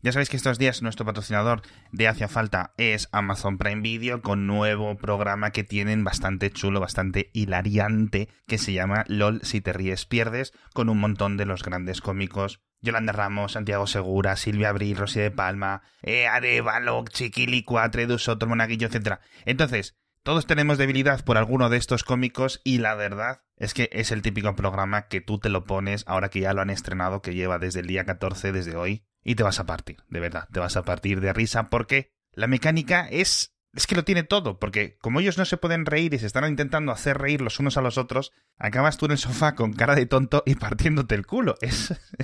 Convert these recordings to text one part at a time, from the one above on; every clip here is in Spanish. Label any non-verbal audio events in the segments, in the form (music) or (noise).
Ya sabéis que estos días nuestro patrocinador de Hacia Falta es Amazon Prime Video con nuevo programa que tienen bastante chulo, bastante hilariante, que se llama LOL si te ríes pierdes, con un montón de los grandes cómicos. Yolanda Ramos, Santiago Segura, Silvia Abril, Rosy de Palma, eh, Arevalo, Chiquili Cuatre, Soto, Monaguillo, etc. Entonces, todos tenemos debilidad por alguno de estos cómicos y la verdad es que es el típico programa que tú te lo pones ahora que ya lo han estrenado, que lleva desde el día 14, desde hoy, y te vas a partir, de verdad, te vas a partir de risa porque la mecánica es es que lo tiene todo, porque como ellos no se pueden reír y se están intentando hacer reír los unos a los otros, acabas tú en el sofá con cara de tonto y partiéndote el culo. (laughs)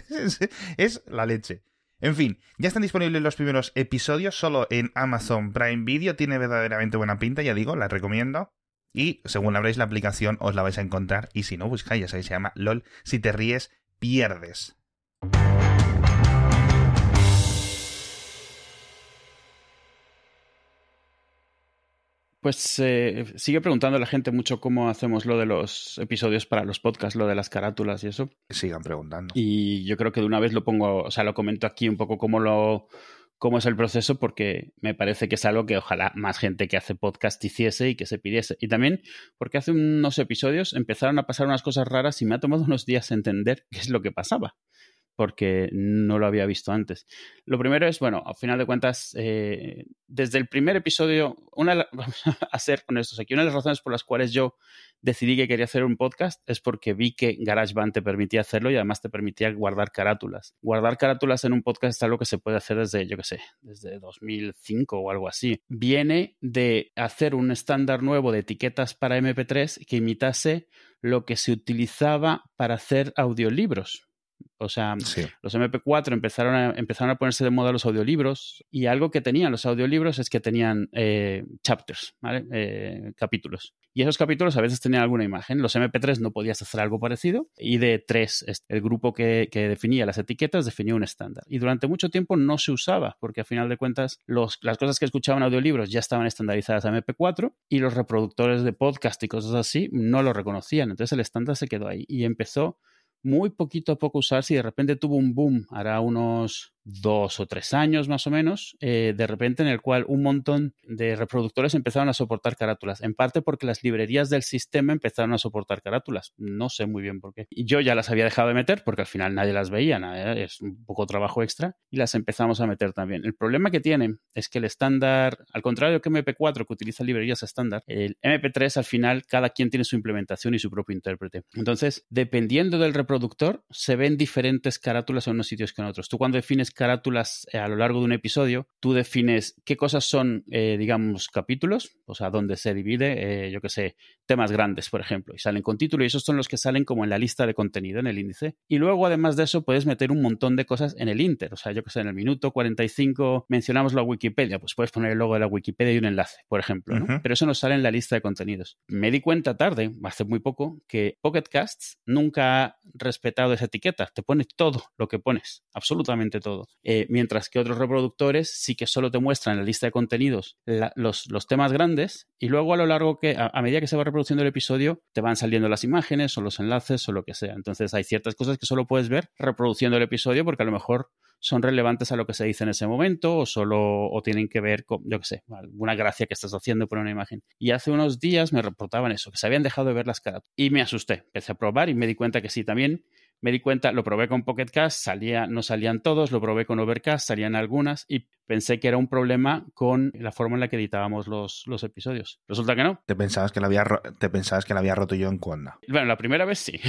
Es, es, la leche. En fin, ya están disponibles los primeros episodios solo en Amazon Prime Video. Tiene verdaderamente buena pinta, ya digo, la recomiendo. Y según abréis la aplicación os la vais a encontrar. Y si no, buscáis, ya sabéis, se llama LOL. Si te ríes, pierdes. Pues eh, sigue preguntando a la gente mucho cómo hacemos lo de los episodios para los podcasts, lo de las carátulas y eso. Sigan preguntando. Y yo creo que de una vez lo pongo, o sea, lo comento aquí un poco cómo lo cómo es el proceso porque me parece que es algo que ojalá más gente que hace podcast hiciese y que se pidiese. Y también porque hace unos episodios empezaron a pasar unas cosas raras y me ha tomado (laughs) unos días entender qué es lo que pasaba porque no lo había visto antes. Lo primero es, bueno, al final de cuentas, eh, desde el primer episodio, una, (laughs) vamos a ser honestos aquí, una de las razones por las cuales yo decidí que quería hacer un podcast es porque vi que GarageBand te permitía hacerlo y además te permitía guardar carátulas. Guardar carátulas en un podcast es algo que se puede hacer desde, yo qué sé, desde 2005 o algo así. Viene de hacer un estándar nuevo de etiquetas para MP3 que imitase lo que se utilizaba para hacer audiolibros o sea, los MP4 empezaron a, empezaron a ponerse de moda los audiolibros y algo que tenían los audiolibros es que tenían eh, chapters, ¿vale? Eh, capítulos. Y esos capítulos a veces tenían alguna imagen. Los MP3 no podías hacer algo parecido y de tres, el grupo que, definía las etiquetas definía un estándar. Y durante mucho tiempo no se usaba porque a final de cuentas los, las cosas que escuchaban audiolibros ya estaban estandarizadas a MP4 y los reproductores de podcast y cosas así no lo reconocían. Entonces el estándar se quedó ahí y empezó muy poquito a poco usarse y de repente tuvo un boom, hará unos dos o tres años más o menos, eh, de repente en el cual un montón de reproductores empezaron a soportar carátulas, en parte porque las librerías del sistema empezaron a soportar carátulas, no sé muy bien por qué. Yo ya las había dejado de meter porque al final nadie las veía, es un poco trabajo extra, y las empezamos a meter también. El problema que tiene es que el estándar, al contrario que MP4 que utiliza librerías estándar, el MP3 al final cada quien tiene su implementación y su propio intérprete. Entonces, dependiendo del reproductor, se ven diferentes carátulas en unos sitios que en otros. Tú cuando defines carátulas eh, a lo largo de un episodio, tú defines qué cosas son, eh, digamos, capítulos, o sea, dónde se divide, eh, yo qué sé, temas grandes, por ejemplo, y salen con título, y esos son los que salen como en la lista de contenido, en el índice. Y luego, además de eso, puedes meter un montón de cosas en el inter, o sea, yo qué sé, en el minuto 45 mencionamos la Wikipedia, pues puedes poner el logo de la Wikipedia y un enlace, por ejemplo, ¿no? Pero eso no sale en la lista de contenidos. Me di cuenta tarde, hace muy poco, que Pocket Casts nunca ha respetado esa etiqueta, te pone todo lo que pones, absolutamente todo. Eh, mientras que otros reproductores sí que solo te muestran en la lista de contenidos los, los, temas grandes y luego a lo largo que, a, medida que se va reproduciendo el episodio, te van saliendo las imágenes o los enlaces o lo que sea. Entonces hay ciertas cosas que solo puedes ver reproduciendo el episodio porque a lo mejor son relevantes a lo que se dice en ese momento o solo o tienen que ver con, yo qué sé, alguna gracia que estás haciendo por una imagen. Y hace unos días me reportaban eso, que se habían dejado de ver las caras. Y me asusté. Empecé a probar y me di cuenta que sí también me di cuenta, lo probé con Pocket Cast, salía, no salían todos, lo probé con Overcast, salían algunas y pensé que era un problema con la forma en la que editábamos los, los episodios. Resulta que no. ¿Te pensabas que la había, te pensabas que la había roto yo en cuando? Bueno, la primera vez sí.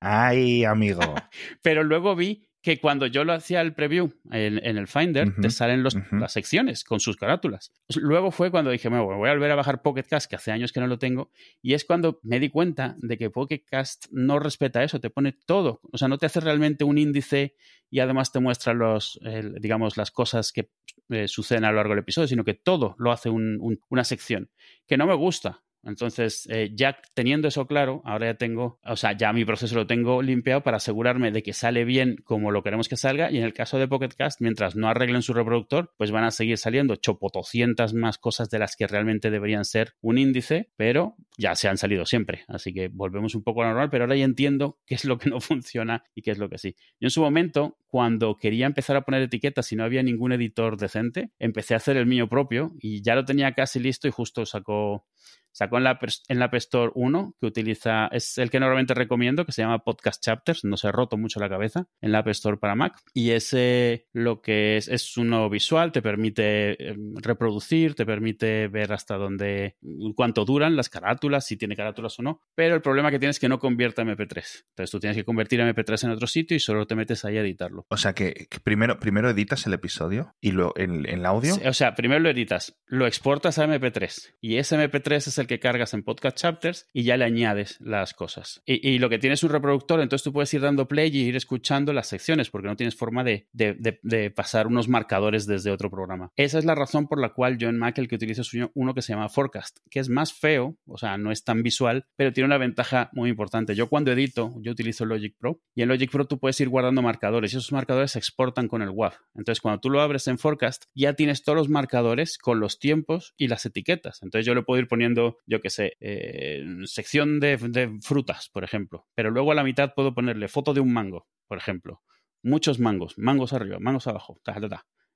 Ay, amigo. (laughs) Pero luego vi que cuando yo lo hacía el preview en, el Finder, te salen las secciones con sus carátulas. Luego fue cuando dije, me voy a volver a bajar Pocket Cast, que hace años que no lo tengo, y es cuando me di cuenta de que Pocket Cast no respeta eso, te pone todo. O sea, no te hace realmente un índice y además te muestra los, digamos, las cosas que eh, suceden a lo largo del episodio, sino que todo lo hace una sección, que no me gusta Entonces, eh, ya teniendo eso claro, ahora ya tengo, o sea, ya mi proceso lo tengo limpiado para asegurarme de que sale bien como lo queremos que salga. Y en el caso de Pocket Cast, mientras no arreglen su reproductor, pues van a seguir saliendo chopotoscientas más cosas de las que realmente deberían ser un índice, pero ya se han salido siempre. Así que volvemos un poco a lo normal, pero ahora ya entiendo (laughs) qué es lo que no funciona y qué es lo que sí. Yo en su momento, cuando quería empezar a poner etiquetas y no había ningún editor decente, empecé a hacer el mío propio y ya lo tenía casi listo y justo sacó Sacó en la, en la App Store uno que utiliza, es el que normalmente recomiendo, que se llama Podcast Chapters, no se ha roto mucho la cabeza, en la App Store para Mac. Y ese lo que es, es uno visual, te permite em, reproducir, te permite ver hasta dónde, cuánto duran las carátulas, si tiene carátulas o no. Pero el problema que tienes es que no convierta MP3. Entonces tú tienes que convertir MP3 en otro sitio y solo te metes ahí a editarlo. O sea que, primero, primero editas el episodio y luego en, el audio. o sea, primero lo editas, lo exportas a MP3 y ese MP3 es el que cargas en Podcast Chapters y ya le añades las cosas. Y, lo que tienes es un reproductor, entonces tú puedes ir dando play y ir escuchando las secciones porque no tienes forma de, pasar unos marcadores desde otro programa. Esa es la razón por la cual yo en Mac el que utilizo es uno que se llama Forecast, que es más feo, o sea, no es tan visual, pero tiene una ventaja muy importante. Yo cuando edito, yo utilizo Logic Pro y en Logic Pro tú puedes ir guardando marcadores y esos marcadores se exportan con el WAV. Entonces cuando tú lo abres en Forecast, ya tienes todos los marcadores con los tiempos y las etiquetas. Entonces yo le puedo ir poniendo yo qué sé, eh, sección de, frutas, por ejemplo. Pero luego a la mitad puedo ponerle foto de un mango, por ejemplo. Muchos mangos, mangos arriba, mangos abajo,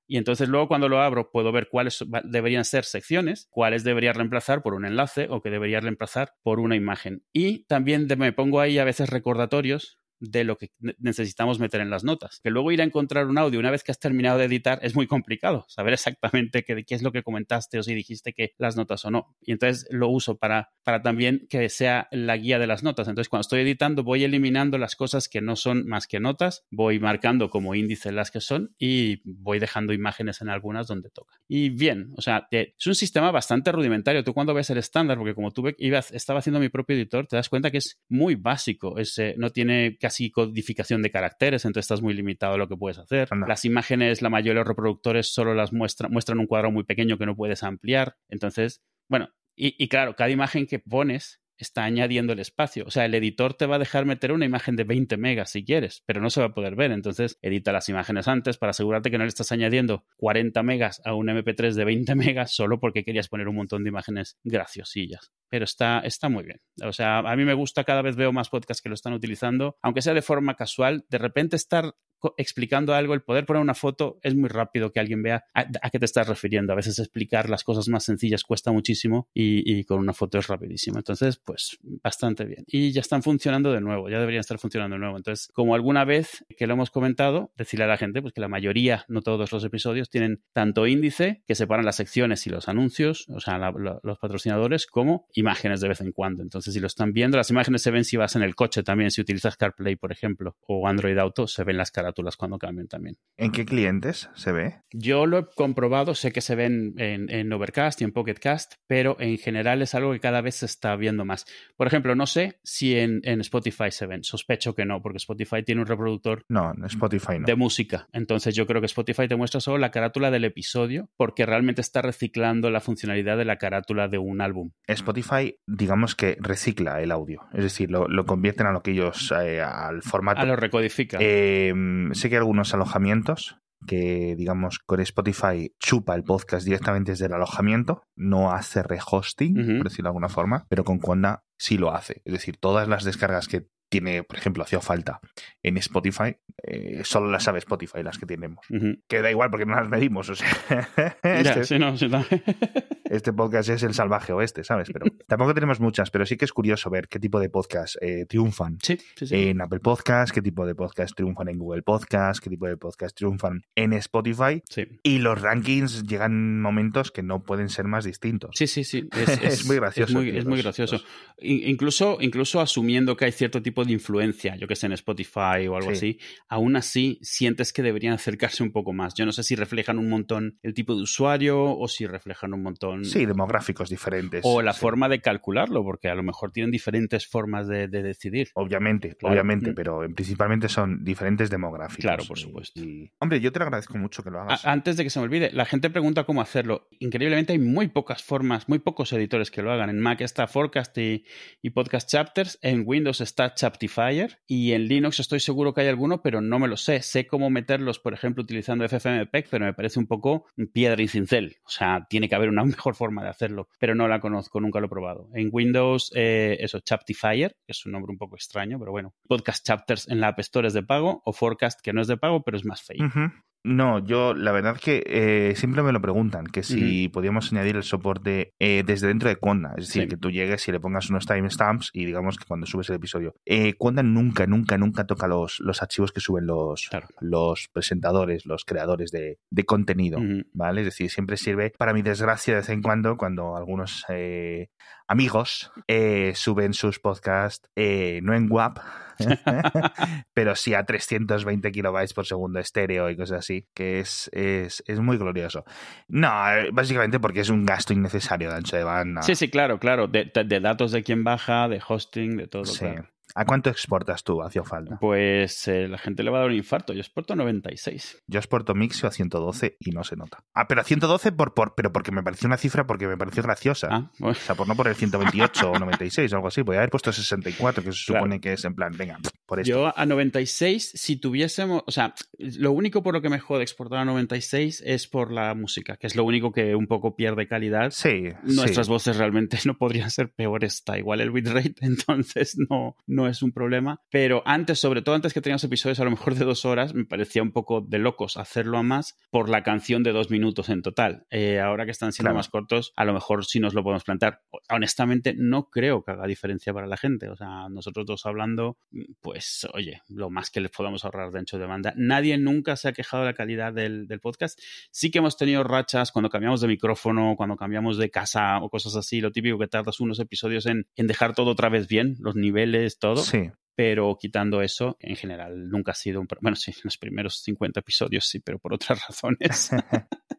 Y entonces luego cuando lo abro puedo ver cuáles deberían ser secciones, cuáles debería reemplazar por un enlace o que debería reemplazar por una imagen. Y también me pongo ahí a veces recordatorios de lo que necesitamos meter en las notas. Que luego ir a encontrar un audio una vez que has terminado de editar es muy complicado, saber exactamente qué, es lo que comentaste o si dijiste que las notas o no. Y entonces lo uso para, para también que sea la guía de las notas. Entonces cuando estoy editando voy eliminando las cosas que no son más que notas, voy marcando como índice las que son y voy dejando imágenes en algunas donde toca. Y bien, o sea, es un sistema bastante rudimentario. Tú cuando ves el estándar, porque como tuve, iba, estaba haciendo mi propio editor, te das cuenta que es muy básico. Es, no tiene casi codificación de caracteres, entonces estás muy limitado a lo que puedes hacer. Las imágenes, la mayoría de los reproductores solo las muestran, muestran un cuadro muy pequeño que no puedes ampliar. Entonces, bueno, y, y claro, cada imagen que pones está añadiendo el espacio. O sea, el editor te va a dejar meter una imagen de 20 megas si quieres, pero no se va a poder ver. Entonces, edita las imágenes antes para asegurarte que no le estás añadiendo 40 megas a un MP3 de 20 (laughs) megas solo porque querías poner un montón de imágenes graciosillas. Pero está, está muy bien. O sea, a mí me gusta, cada vez veo más podcasts que lo están utilizando, aunque sea de forma casual, de repente estar explicando algo, el poder poner una foto es muy rápido que alguien vea a, qué te estás refiriendo. A veces explicar las cosas más sencillas cuesta muchísimo y, con una foto es rapidísimo. Entonces, pues bastante bien. Y ya están funcionando de nuevo, ya deberían estar funcionando de nuevo. Entonces, como alguna vez que lo hemos comentado, decirle a la gente pues que la mayoría, no todos los episodios, tienen tanto índice que separan las secciones y los anuncios, o sea, los patrocinadores, como imágenes de vez en cuando. Entonces, si lo están viendo, las imágenes se ven si vas en el coche también, si utilizas CarPlay, por ejemplo, o Android Auto, se ven las caras cuando cambian también. ¿En qué clientes se ve? Yo lo he comprobado, sé que se ven en, Overcast y en Pocketcast, pero en general es algo que cada vez se está viendo más. Por ejemplo, no sé si en, Spotify se ven, sospecho que no, porque Spotify tiene un reproductor no, Spotify de música. Entonces yo creo que Spotify te muestra solo la carátula del episodio porque realmente está reciclando la funcionalidad de la carátula de un álbum. Spotify, digamos que recicla el audio, es decir, lo, convierten a lo que ellos, eh, al formato. A lo recodifica. Eh, sé que hay algunos alojamientos que, digamos, con Spotify chupa el podcast directamente desde el alojamiento, no hace rehosting, por decirlo de alguna forma, pero con Conda sí lo hace. Es decir, todas las descargas que tiene, por ejemplo, hacía falta en Spotify, eh, solo las sabe Spotify las que tenemos. Que da igual porque no las medimos. O sea, (laughs) este, (laughs) este, podcast es el salvaje oeste, ¿sabes? Pero tampoco tenemos muchas, pero sí que es curioso ver qué tipo de podcast eh, triunfan en Apple Podcast, qué tipo de podcast triunfan en Google Podcast, qué tipo de podcast triunfan en Spotify. Y los rankings llegan momentos que no pueden ser más distintos. Sí, sí, sí. (laughs) Es, muy gracioso. Es muy, gracioso. Incluso, incluso asumiendo que hay cierto tipo de influencia, yo que sé, en Spotify o algo así, aún así sientes que deberían acercarse un poco más. Yo no sé si reflejan un montón el tipo de usuario o si reflejan un montón Sí, demográficos diferentes. O la sí. forma de calcularlo, porque a lo mejor tienen diferentes formas de, de decidir. Obviamente, Claro. obviamente, Mm. pero en- principalmente son diferentes demográficos. Claro, por supuesto. y- Hombre, yo te lo agradezco mucho que lo hagas. A- antes de que se me olvide, la gente pregunta cómo hacerlo. Increíblemente hay muy pocas formas, muy pocos editores que lo hagan. En Mac está Forecast y, y Podcast Chapters, en Windows está Chaptifier y en Linux estoy seguro que hay alguno, pero no me lo sé. Sé cómo meterlos, por ejemplo, utilizando FFmpeg, pero me parece un poco piedra y cincel. O sea, tiene que haber una (laughs) mejor forma de hacerlo, pero no la conozco, nunca lo he probado. En Windows, eh, eso, Chaptifier, que es un nombre un poco extraño, pero bueno. Podcast Chapters en la App Store es de pago o Forecast, que no es de pago, pero es más. Ujú. No, yo la verdad que eh, siempre me lo preguntan, que si podíamos añadir el soporte eh, desde dentro de Conda, es decir, Sí. que tú llegues y le pongas unos timestamps y digamos que cuando subes el episodio. Eh, Conda nunca, nunca, nunca toca los, los archivos que suben los, Claro. los presentadores, los creadores de, de contenido. ¿Vale? Es decir, siempre sirve, para mi desgracia, de vez en cuando, cuando algunos eh, amigos eh, suben sus podcasts, eh, no en WAP, (laughs) pero sí a 320 kilobytes por segundo estéreo y cosas así, que es, es, es muy glorioso. No, básicamente porque es un gasto innecesario de ancho de banda. Sí, sí, claro, claro. De, de- de datos de quién baja, de hosting, de todo. Sí. claro. ¿A cuánto exportas tú hacia falta? Pues eh, la gente le va a dar un infarto. Yo exporto a 96. Yo exporto Mixio a 112 y no se nota. Ah, pero a 112 por, por, pero porque me pareció una cifra porque me pareció graciosa. Ah, bueno. O sea, por no poner 128 o 96 o algo así. Podría haber puesto 64, que se Claro. supone que es en plan, venga, por esto. Yo a 96, si tuviésemos, o sea, lo único por lo que me jode exportar a 96 es por la música, que es lo único que un poco pierde calidad. Sí, Nuestras sí. voces realmente (laughs) no podrían ser peores, está igual el bitrate, (laughs) entonces no, no es un problema. Pero antes, sobre todo antes que teníamos episodios a lo mejor de dos horas, me parecía un poco de locos hacerlo a más por la canción de dos minutos en total. Eh, ahora que están siendo Claro. más cortos, a lo mejor sí nos lo podemos plantear. Honestamente, no creo que haga diferencia para la gente. O sea, nosotros dos hablando, pues oye, lo más que les podamos ahorrar de ancho de banda. Nadie nunca se ha quejado de la calidad del, del podcast. Sí que hemos tenido rachas cuando cambiamos de micrófono, cuando cambiamos de casa o cosas así, lo típico que tardas unos episodios en, en dejar todo otra vez bien, los niveles, todo. Sí. Pero quitando eso, en general nunca ha sido un... Bueno, sí, en los primeros 50 episodios sí, pero por otras (laughs) razones. (laughs)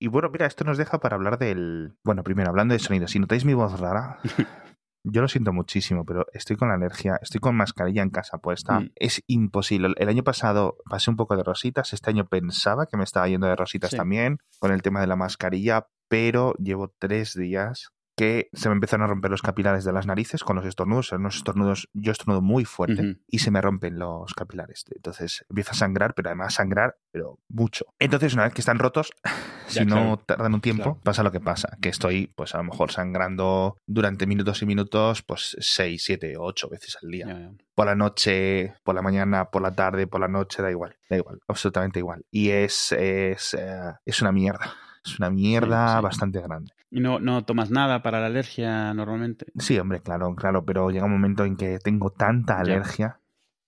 Y bueno, mira, esto nos deja para hablar del. Bueno, primero, hablando de sonido. Si notáis mi voz rara, (laughs) yo lo siento muchísimo, pero estoy con la alergia, estoy con mascarilla en casa puesta. Mm. Es imposible. El año pasado pasé un poco de rositas, este año pensaba que me estaba yendo de rositas Sí. también, con el tema de la mascarilla, pero llevo tres días que se me empiezan a romper los capilares de las narices con los estornudos. Son unos estornudos, yo estornudo muy fuerte y se me rompen los capilares. Entonces empieza a sangrar, pero además sangrar, pero mucho. Entonces, una vez que están rotos, (laughs) si Ya, no claro. tardan un tiempo, Claro. pasa lo que pasa, que estoy, pues a lo mejor sangrando durante minutos y minutos, pues 6, 7, 8 veces al día. Ya, ya. Por la noche, por la mañana, por la tarde, por la noche, da igual, da igual, absolutamente igual. Y es, es, eh, es una mierda, es una mierda Sí, sí. bastante grande. ¿Y no, no tomas nada para la alergia normalmente? Sí, hombre, claro, claro, pero llega un momento en que tengo tanta alergia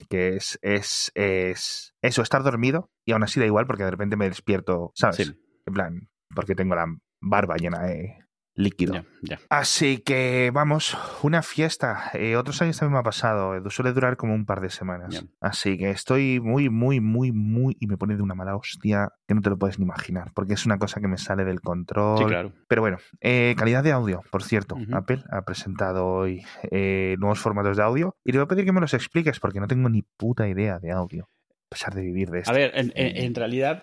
que es, es, es eso, estar dormido y aún así da igual porque de repente me despierto, ¿sabes? Sí, En plan, porque tengo la barba llena de líquido. ya, ya. Así que vamos, una fiesta. Eh, otros años también me ha pasado. eh, Suele durar como un par de semanas. Ya. Así que estoy muy, muy, muy, muy. Y me pone de una mala hostia que no te lo puedes ni imaginar. Porque es una cosa que me sale del control. Sí, claro. Pero bueno, eh, calidad de audio, por cierto. Apple ha presentado hoy eh, nuevos formatos de audio. Y te voy a pedir que me los expliques porque no tengo ni puta idea de audio. A pesar de vivir de esto. A ver, en, en- en realidad,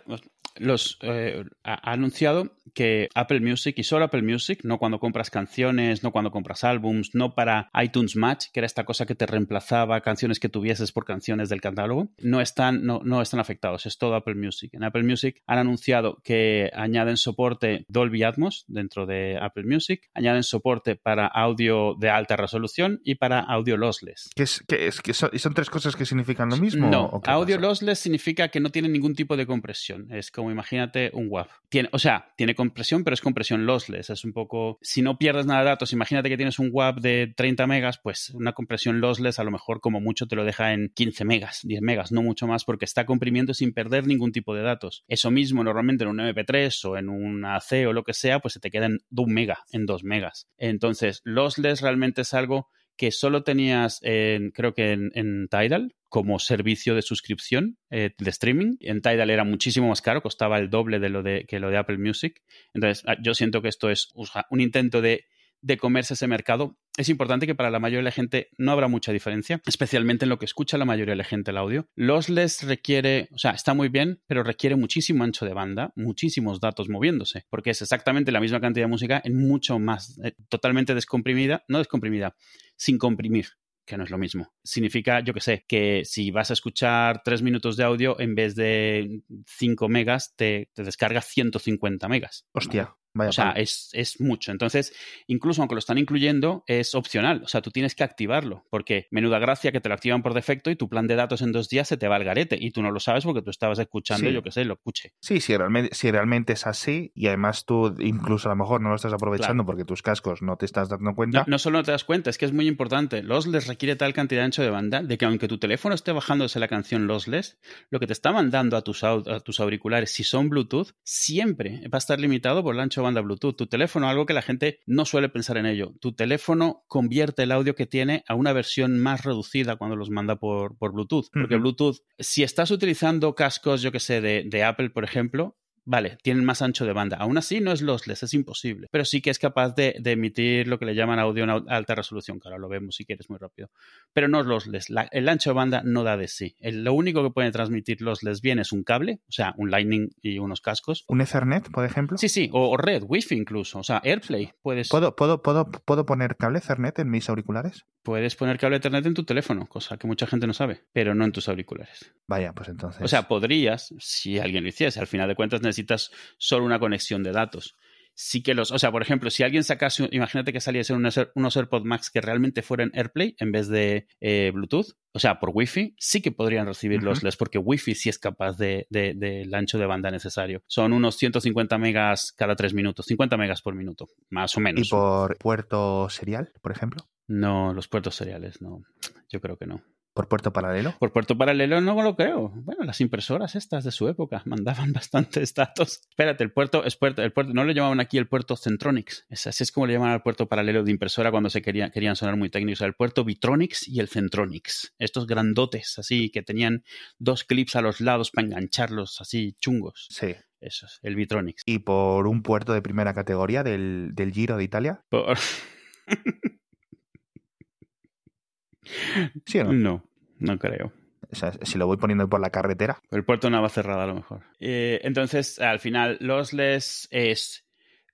los eh, ha anunciado que Apple Music y solo Apple Music, no cuando compras canciones, no cuando compras álbums, no para iTunes Match, que era esta cosa que te reemplazaba canciones que tuvieses por canciones del catálogo, no están, no, no están afectados. Es todo Apple Music. En Apple Music han anunciado que añaden soporte Dolby Atmos dentro de Apple Music, añaden soporte para audio de alta resolución y para audio lossless. ¿Qué es, qué es, qué son, ¿y son tres cosas que significan lo mismo? No, ¿O qué audio pasa? lossless significa que no tiene ningún tipo de compresión. Es como imagínate un WAV. Tiene, o sea, tiene compresión, pero es compresión lossless. Es un poco. Si no pierdes nada de datos, imagínate que tienes un WAV de 30 megas, pues una compresión lossless a lo mejor como mucho te lo deja en 15 megas, 10 megas, no mucho más, porque está comprimiendo sin perder ningún tipo de datos. Eso mismo, normalmente en un MP3 o en una C o lo que sea, pues se te queda en un mega, en 2 megas. Entonces, lossless realmente es algo que solo tenías en, creo que en Tidal como servicio de suscripción eh, de streaming. En Tidal era muchísimo más caro, costaba el doble de lo de que lo de Apple Music. Entonces, ah, yo siento que esto es un intento de de comerse ese mercado, es importante que para la mayoría de la gente no habrá mucha diferencia, especialmente en lo que escucha la mayoría de la gente el audio. Lossless requiere, o sea, está muy bien, pero requiere muchísimo ancho de banda, muchísimos datos moviéndose, porque es exactamente la misma cantidad de música en mucho más, eh, totalmente descomprimida, no descomprimida, sin comprimir que no es lo mismo. Significa, yo que sé, que si vas a escuchar 3 minutos de audio, en vez de 5 megas, te, te descarga 150 megas. Hostia o sea, es, es, mucho. Entonces, incluso aunque lo están incluyendo, es opcional. O sea, tú tienes que activarlo, porque menuda gracia que te lo activan por defecto y tu plan de datos en dos días se te va al garete y tú no lo sabes porque tú estabas escuchando, yo qué sé, lo escuche. Sí, si realmente, si realmente es así y además tú incluso a lo mejor no lo estás aprovechando porque tus cascos no te estás dando cuenta. No, solo no te das cuenta, es que es muy importante. Lossless requiere tal cantidad de ancho de banda de que aunque tu teléfono esté bajándose la canción Lossless, lo que te está mandando a tus, a tus auriculares, si son Bluetooth, siempre va a estar limitado por el ancho de banda Bluetooth. Tu teléfono, algo que la gente no suele pensar en ello. Tu teléfono convierte el audio que tiene a una versión más reducida cuando los manda por, por Bluetooth. Porque Bluetooth, si estás utilizando cascos, yo que sé, de, de Apple, por ejemplo, Vale, tienen más ancho de banda. Aún así no es lossless, es imposible. Pero sí que es capaz de, emitir lo que le llaman audio en alta resolución, que ahora lo vemos si quieres muy rápido. Pero no es lossless. el ancho de banda no da de sí. lo único que puede transmitir lossless bien es un cable, o sea, un Lightning y unos cascos. ¿Un Ethernet, por ejemplo? Sí, sí, o, red, Wi-Fi incluso. O sea, AirPlay. Puedes... ¿Puedo, puedo, puedo, ¿Puedo poner cable Ethernet en mis auriculares? Puedes poner cable Ethernet en tu teléfono, cosa que mucha gente no sabe, pero no en tus auriculares. Vaya, pues entonces. O sea, podrías, si alguien lo hiciese. Al final de cuentas necesitas solo una conexión de datos. Sí que los, o sea, por ejemplo, si alguien sacase, imagínate que saliesen unos, unos AirPods Max que realmente fueran AirPlay en vez de eh, Bluetooth, o sea, por Wi-Fi, sí que podrían recibir los LEDs porque Wi-Fi sí es capaz del de, de, ancho de banda necesario. Son unos 150 megas cada tres minutos, 50 megas por minuto, más o menos. ¿Y por puerto serial, por ejemplo? No, los puertos seriales, no. Yo creo que no. ¿Por puerto paralelo? Por puerto paralelo no lo creo. Bueno, las impresoras estas de su época (laughs) mandaban bastantes datos. Espérate, el puerto es puerto, el puerto, no le llamaban aquí el puerto Centronics. Es, así es como le llaman al puerto paralelo de impresora cuando se querían, querían sonar muy técnicos. El puerto Vitronics y el Centronics. Estos grandotes, así, que tenían dos clips a los lados para engancharlos así chungos. Sí. Eso es, el Vitronics. ¿Y por un puerto de primera categoría del, del Giro de Italia? Por... (laughs) ¿Sí o no? No, no creo. O sea, si lo voy poniendo por la carretera. El puerto no va cerrada a lo mejor. Eh, entonces, al final, lossless es...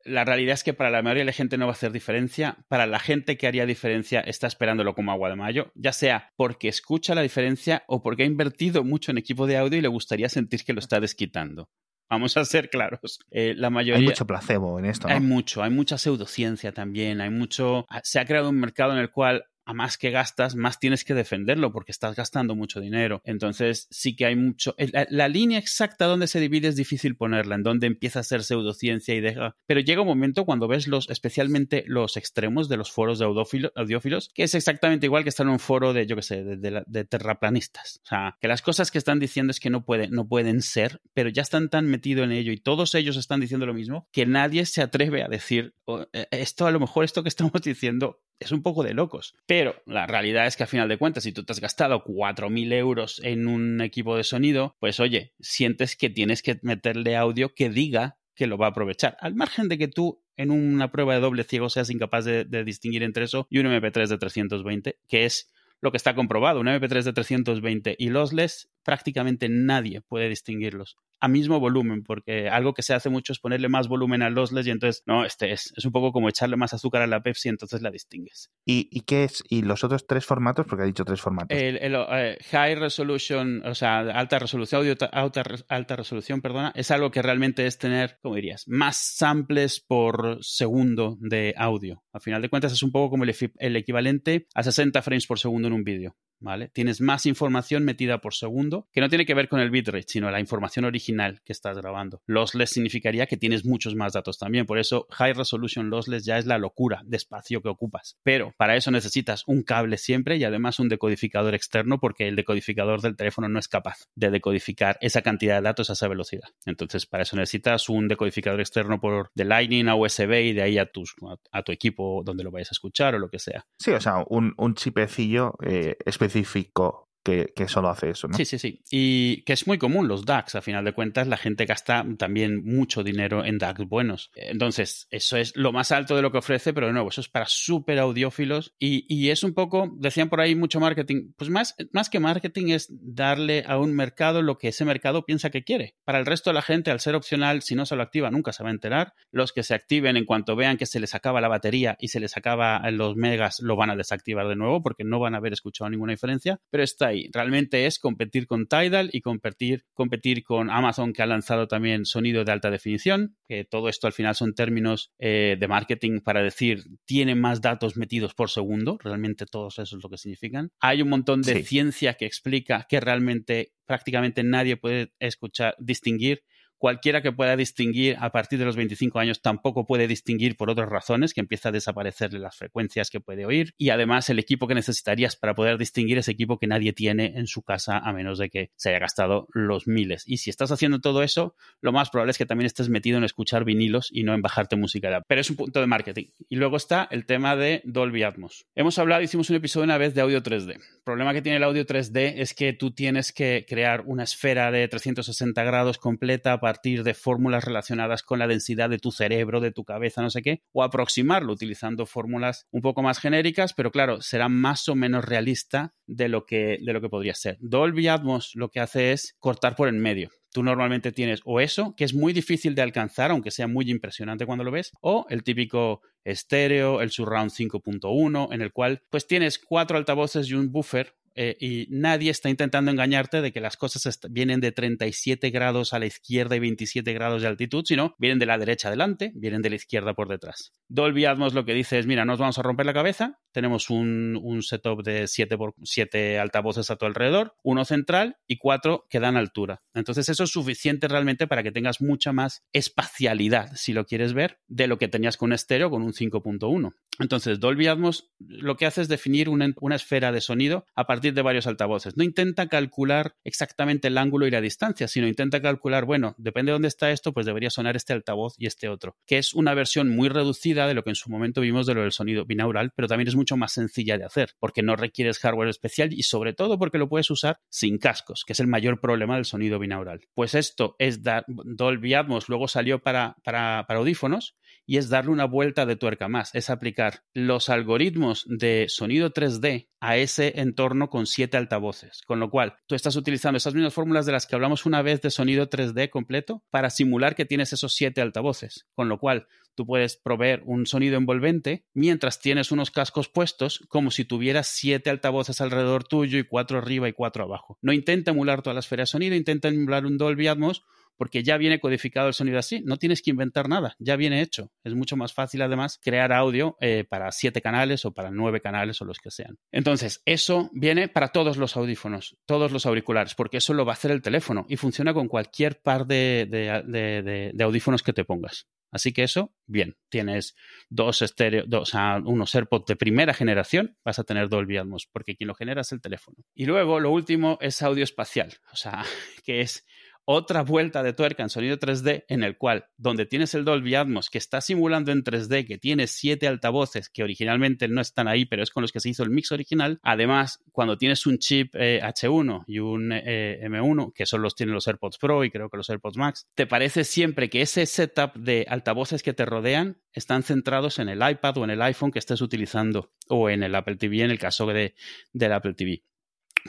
La realidad es que para la mayoría de la gente no va a hacer diferencia. Para la gente que haría diferencia está esperándolo como agua de mayo, ya sea porque escucha la diferencia o porque ha invertido mucho en equipo de audio y le gustaría sentir que lo está desquitando. Vamos a ser claros. Eh, la mayoría. Hay mucho placebo en esto. ¿no? Hay mucho, hay mucha pseudociencia también. Hay mucho. Se ha creado un mercado en el cual a más que gastas, más tienes que defenderlo porque estás gastando mucho dinero. Entonces, sí que hay mucho. La, línea exacta donde se divide es difícil ponerla, en donde empieza a ser pseudociencia y deja. Pero llega un momento cuando ves los, especialmente los extremos de los foros de audiófilos, que es exactamente igual que estar en un foro de, yo qué sé, de, terraplanistas. O sea, que las cosas que están diciendo es que no, puede, no pueden ser, pero ya están tan metidos en ello y todos ellos están diciendo lo mismo que nadie se atreve a decir oh, eh, esto, a lo mejor esto que estamos diciendo es un poco de locos. Pero la realidad es que a final de cuentas, si tú te has gastado 4.000 euros en un equipo de sonido, pues oye, sientes que tienes que meterle audio que diga que lo va a aprovechar. Al margen de que tú en una prueba de doble ciego seas incapaz de, distinguir entre eso y un MP3 de 320, que es lo que está comprobado. Un MP3 de 320 y lossless, prácticamente nadie puede distinguirlos a mismo volumen, porque algo que se hace mucho es ponerle más volumen a lossless y entonces, no, este es, es un poco como echarle más azúcar a la Pepsi, entonces la distingues. ¿Y, qué es? ¿Y los otros tres formatos? Porque ha dicho tres formatos. El, eh, high resolution, o sea, alta resolución, audio alta, alta resolución, perdona, es algo que realmente es tener, ¿cómo dirías? Más samples por segundo de audio. A final de cuentas es un poco como el, el equivalente a 60 frames por segundo en un vídeo. ¿Vale? Tienes más información metida por segundo, que no tiene que ver con el bitrate, sino la información original que estás grabando. Lossless significaría que tienes muchos más datos también, por eso High Resolution Lossless ya es la locura de espacio que ocupas. Pero para eso necesitas un cable siempre y además un decodificador externo, porque el decodificador del teléfono no es capaz de decodificar esa cantidad de datos a esa velocidad. Entonces, para eso necesitas un decodificador externo por de Lightning a USB y de ahí a, tus, a, tu equipo donde lo vayas a escuchar o lo que sea. Sí, o sea, un, chipecillo eh, específico específico que, solo hace eso, ¿no? Sí, sí, sí. Y que es muy común los DAX, a final de cuentas, la gente gasta también mucho dinero en DAX buenos. Entonces, eso es lo más alto de lo que ofrece, pero de nuevo, eso es para súper audiófilos y, y, es un poco, decían por ahí mucho marketing, pues más, más que marketing es darle a un mercado lo que ese mercado piensa que quiere. Para el resto de la gente, al ser opcional, si no se lo activa, nunca se va a enterar. Los que se activen en cuanto vean que se les acaba la batería y se les acaba los megas, lo van a desactivar de nuevo porque no van a haber escuchado ninguna diferencia, pero está ahí. Realmente es competir con Tidal y competir, competir con Amazon que ha lanzado también sonido de alta definición, que todo esto al final son términos eh, de marketing para decir tiene más datos metidos por segundo, realmente todos eso es lo que significan. Hay un montón de ciencia que explica que realmente prácticamente nadie puede escuchar, distinguir Cualquiera que pueda distinguir a partir de los 25 años tampoco puede distinguir por otras razones, que empieza a desaparecerle las frecuencias que puede oír. Y además el equipo que necesitarías para poder distinguir es equipo que nadie tiene en su casa a menos de que se haya gastado los miles. Y si estás haciendo todo eso, lo más probable es que también estés metido en escuchar vinilos y no en bajarte música. De... Pero es un punto de marketing. Y luego está el tema de Dolby Atmos. Hemos hablado, hicimos un episodio una vez de audio 3D. El problema que tiene el audio 3D es que tú tienes que crear una esfera de 360 grados completa para partir de fórmulas relacionadas con la densidad de tu cerebro, de tu cabeza, no sé qué, o aproximarlo utilizando fórmulas un poco más genéricas, pero claro, será más o menos realista de lo que, de lo que podría ser. Dolby Atmos lo que hace es cortar por en medio tú normalmente tienes o eso, que es muy difícil de alcanzar, aunque sea muy impresionante cuando lo ves, o el típico estéreo, el surround 5.1, en el cual pues tienes cuatro altavoces y un buffer eh, y nadie está intentando engañarte de que las cosas vienen de 37 grados a la izquierda y 27 grados de altitud, sino vienen de la derecha adelante, vienen de la izquierda por detrás. Dolby Atmos lo que dice es, mira, nos vamos a romper la cabeza, tenemos un, un setup de 7 por 7 altavoces a tu alrededor, uno central y cuatro que dan altura. Entonces eso es suficiente realmente para que tengas mucha más espacialidad, si lo quieres ver, de lo que tenías con un estéreo con un 5.1. Entonces Dolby Atmos lo que hace es definir una, una esfera de sonido a partir de varios altavoces. No intenta calcular exactamente el ángulo y la distancia, sino intenta calcular, bueno, depende de dónde está esto, pues debería sonar este altavoz y este otro, que es una versión muy reducida de lo que en su momento vimos de lo del sonido binaural, pero también es mucho más sencilla de hacer, porque no requieres hardware especial y sobre todo porque lo puedes usar sin cascos, que es el mayor problema del sonido binaural. Pues esto es Dolby Atmos, luego salió para, para, para audífonos y es darle una vuelta de tuerca más, es aplicar los algoritmos de sonido 3D a ese entorno con siete altavoces. Con lo cual, tú estás utilizando esas mismas fórmulas de las que hablamos una vez de sonido 3D completo para simular que tienes esos siete altavoces. Con lo cual, tú puedes proveer un sonido envolvente mientras tienes unos cascos puestos como si tuvieras siete altavoces alrededor tuyo y cuatro arriba y cuatro abajo. No intenta emular toda la esfera de sonido, intenta emular un Dolby Atmos porque ya viene codificado el sonido así, no tienes que inventar nada, ya viene hecho. Es mucho más fácil además crear audio eh, para siete canales o para nueve canales o los que sean. Entonces, eso viene para todos los audífonos, todos los auriculares, porque eso lo va a hacer el teléfono y funciona con cualquier par de, audífonos que te pongas. Así que eso, bien, tienes dos estéreo, dos, unos AirPods de primera generación, vas a tener Dolby Atmos, porque quien lo genera es el teléfono. Y luego lo último es audio espacial, o sea, (laughs) que es otra vuelta de tuerca en sonido 3D en el cual, donde tienes el Dolby Atmos que está simulando en 3D, que tiene siete altavoces que originalmente no están ahí, pero es con los que se hizo el mix original. Además, cuando tienes un chip H1 eh, y un eh, M1, que son los tienen los AirPods Pro y creo que los AirPods Max, te parece siempre que ese setup de altavoces que te rodean están centrados en el iPad o en el iPhone que estés utilizando o en el Apple TV en el caso de, del Apple TV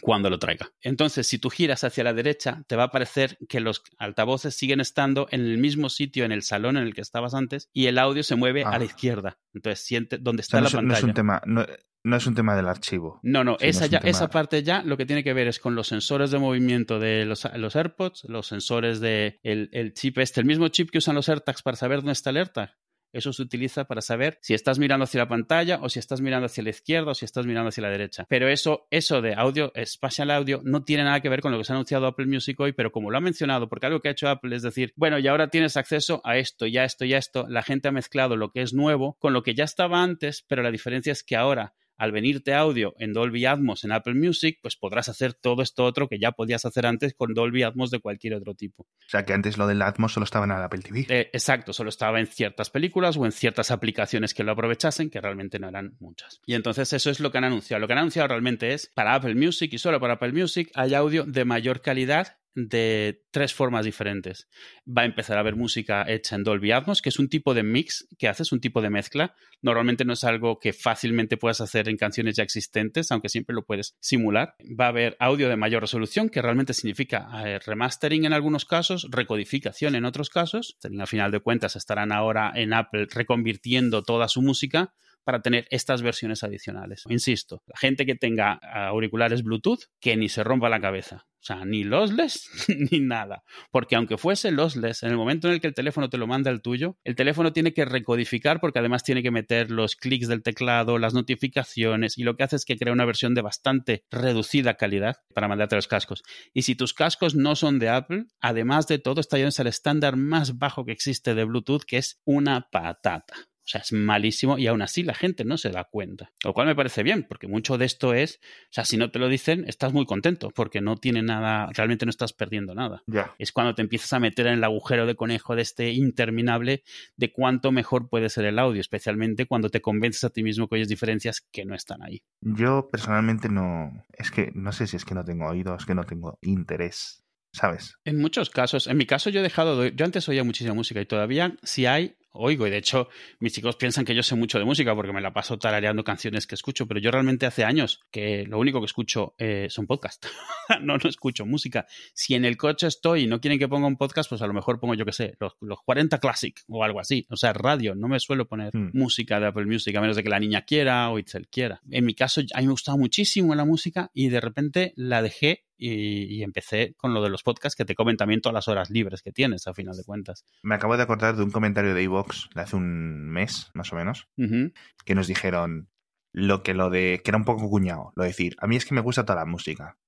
cuando lo traiga. Entonces, si tú giras hacia la derecha, te va a parecer que los altavoces siguen estando en el mismo sitio en el salón en el que estabas antes y el audio se mueve a la ah. izquierda. Entonces, siente dónde está la pantalla. No es un tema, no, es un tema del archivo. No, no, esa, ya, esa parte ya lo que tiene que ver es con los sensores de movimiento de los, los AirPods, los sensores de el, chip este, el mismo chip que usan los AirTags para saber dónde está alerta. Eso se utiliza para saber si estás mirando hacia la pantalla o si estás mirando hacia la izquierda o si estás mirando hacia la derecha. Pero eso, eso de audio, spatial audio, no tiene nada que ver con lo que se ha anunciado Apple Music hoy, pero como lo ha mencionado, porque algo que ha hecho Apple es decir, bueno, y ahora tienes acceso a esto, ya esto, ya esto, la gente ha mezclado lo que es nuevo con lo que ya estaba antes, pero la diferencia es que ahora al venirte audio en Dolby Atmos en Apple Music, pues podrás hacer todo esto otro que ya podías hacer antes con Dolby Atmos de cualquier otro tipo. O sea, que antes lo del Atmos solo estaba en el Apple TV. Eh, exacto, solo estaba en ciertas películas o en ciertas aplicaciones que lo aprovechasen, que realmente no eran muchas. Y entonces eso es lo que han anunciado. Lo que han anunciado realmente es para Apple Music y solo para Apple Music hay audio de mayor calidad de tres formas diferentes. Va a empezar a haber música hecha en Dolby Atmos, que es un tipo de mix que haces, un tipo de mezcla. Normalmente no es algo que fácilmente puedas hacer en canciones ya existentes, aunque siempre lo puedes simular. Va a haber audio de mayor resolución, que realmente significa eh, remastering en algunos casos, recodificación en otros casos. A final de cuentas estarán ahora en Apple reconvirtiendo toda su música para tener estas versiones adicionales. Insisto, la gente que tenga auriculares Bluetooth, que ni se rompa la cabeza. O sea, ni lossless (laughs) ni nada. Porque aunque fuese lossless, en el momento en el que el teléfono te lo manda el tuyo, el teléfono tiene que recodificar porque además tiene que meter los clics del teclado, las notificaciones y lo que hace es que crea una versión de bastante reducida calidad para mandarte los cascos. Y si tus cascos no son de Apple, además de todo, está yendo al estándar más bajo que existe de Bluetooth, que es una patata. O sea, es malísimo y aún así la gente no se da cuenta. Lo cual me parece bien, porque mucho de esto es, o sea, si no te lo dicen, estás muy contento, porque no tiene nada, realmente no estás perdiendo nada. Es cuando te empiezas a meter en el agujero de conejo de este interminable de cuánto mejor puede ser el audio, especialmente cuando te convences a ti mismo que oyes diferencias que no están ahí. Yo personalmente no, es que no sé si es que no tengo oídos, es que no tengo interés. ¿Sabes? En muchos casos, en mi caso yo he dejado, yo antes oía muchísima música y todavía si hay oigo. Y de hecho, mis chicos piensan que yo sé mucho de música porque me la paso tarareando canciones que escucho, pero yo realmente hace años que lo único que escucho eh, son podcasts. (laughs) no, no escucho música. Si en el coche estoy y no quieren que ponga un podcast, pues a lo mejor pongo, yo qué sé, los, 40 Classic o algo así. O sea, radio. No me suelo poner hmm. música de Apple Music a menos de que la niña quiera o Itzel quiera. En mi caso, a mí me gustaba muchísimo la música y de repente la dejé y, empecé con lo de los podcasts que te comen también todas las horas libres que tienes, a final de cuentas. Me acabo de acordar de un comentario de Evox de hace un mes, más o menos, que nos dijeron lo que lo de que era un poco cuñado, lo de decir, a mí es que me gusta toda la música,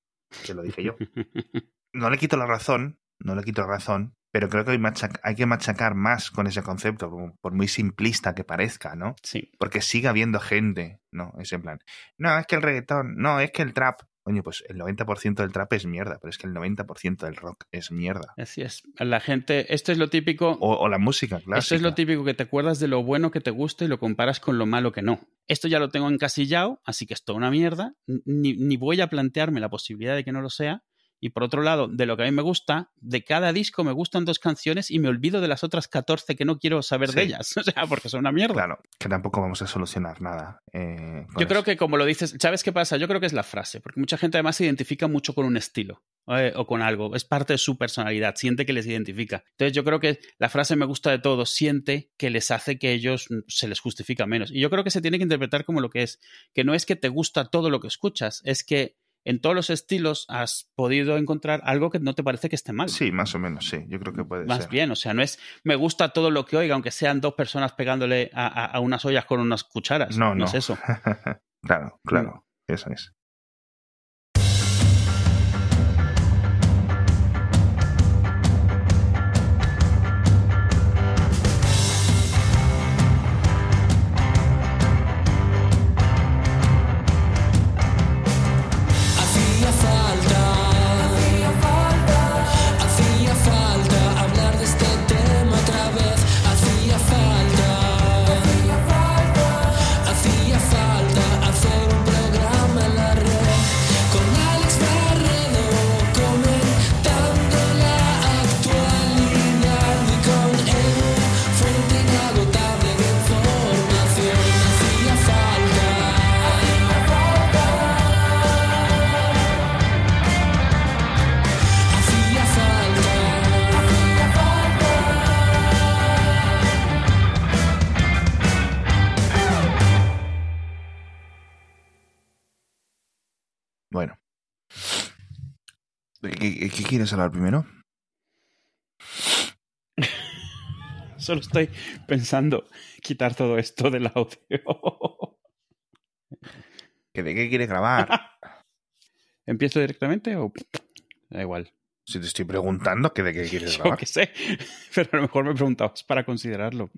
que lo dije yo. (laughs) no le quito la razón, no le quito la razón, pero creo que hay, hay, que machacar más con ese concepto, por muy simplista que parezca, ¿no? Sí. Porque sigue habiendo gente, ¿no? Es en plan, no, es que el reggaetón, no, es que el trap, Coño, pues el 90% del trap es mierda, pero es que el 90% del rock es mierda. Así es. La gente, esto es lo típico. O, la música, claro. Esto es lo típico que te acuerdas de lo bueno que te gusta y lo comparas con lo malo que no. Esto ya lo tengo encasillado, así que es toda una mierda. Ni, ni voy a plantearme la posibilidad de que no lo sea. Y por otro lado, de lo que a mí me gusta, de cada disco me gustan dos canciones y me olvido de las otras 14 que no quiero saber de ellas. (laughs) O sea, porque son una mierda. Claro, que tampoco vamos a solucionar nada. Eh, Yo creo que como lo dices, ¿sabes qué pasa? Yo creo que es la frase, porque mucha gente además se identifica mucho con un estilo. Eh, o con algo, es parte de su personalidad, siente que les identifica. Entonces yo creo que la frase me gusta de todo, siente que les hace que ellos mm, se les justifica menos. Y yo creo que se tiene que interpretar como lo que es, que no es que te gusta todo lo que escuchas, es que en todos los estilos has podido encontrar algo que no te parece que esté mal. Sí, más o menos, sí. Yo creo que puede más ser. Más bien, o sea, no es me gusta todo lo que oiga, aunque sean dos personas pegándole a, unas ollas con unas cucharas. No, no, es eso. (laughs) claro, claro, mm. eso es. Quieres hablar primero? (laughs) Solo estoy pensando quitar todo esto del audio. ¿Que ¿De qué quieres grabar? (laughs) ¿Empiezo directamente o da igual? Si te estoy preguntando que de qué quieres (laughs) grabar. Yo qué sé, pero a lo mejor me preguntabas para considerarlo.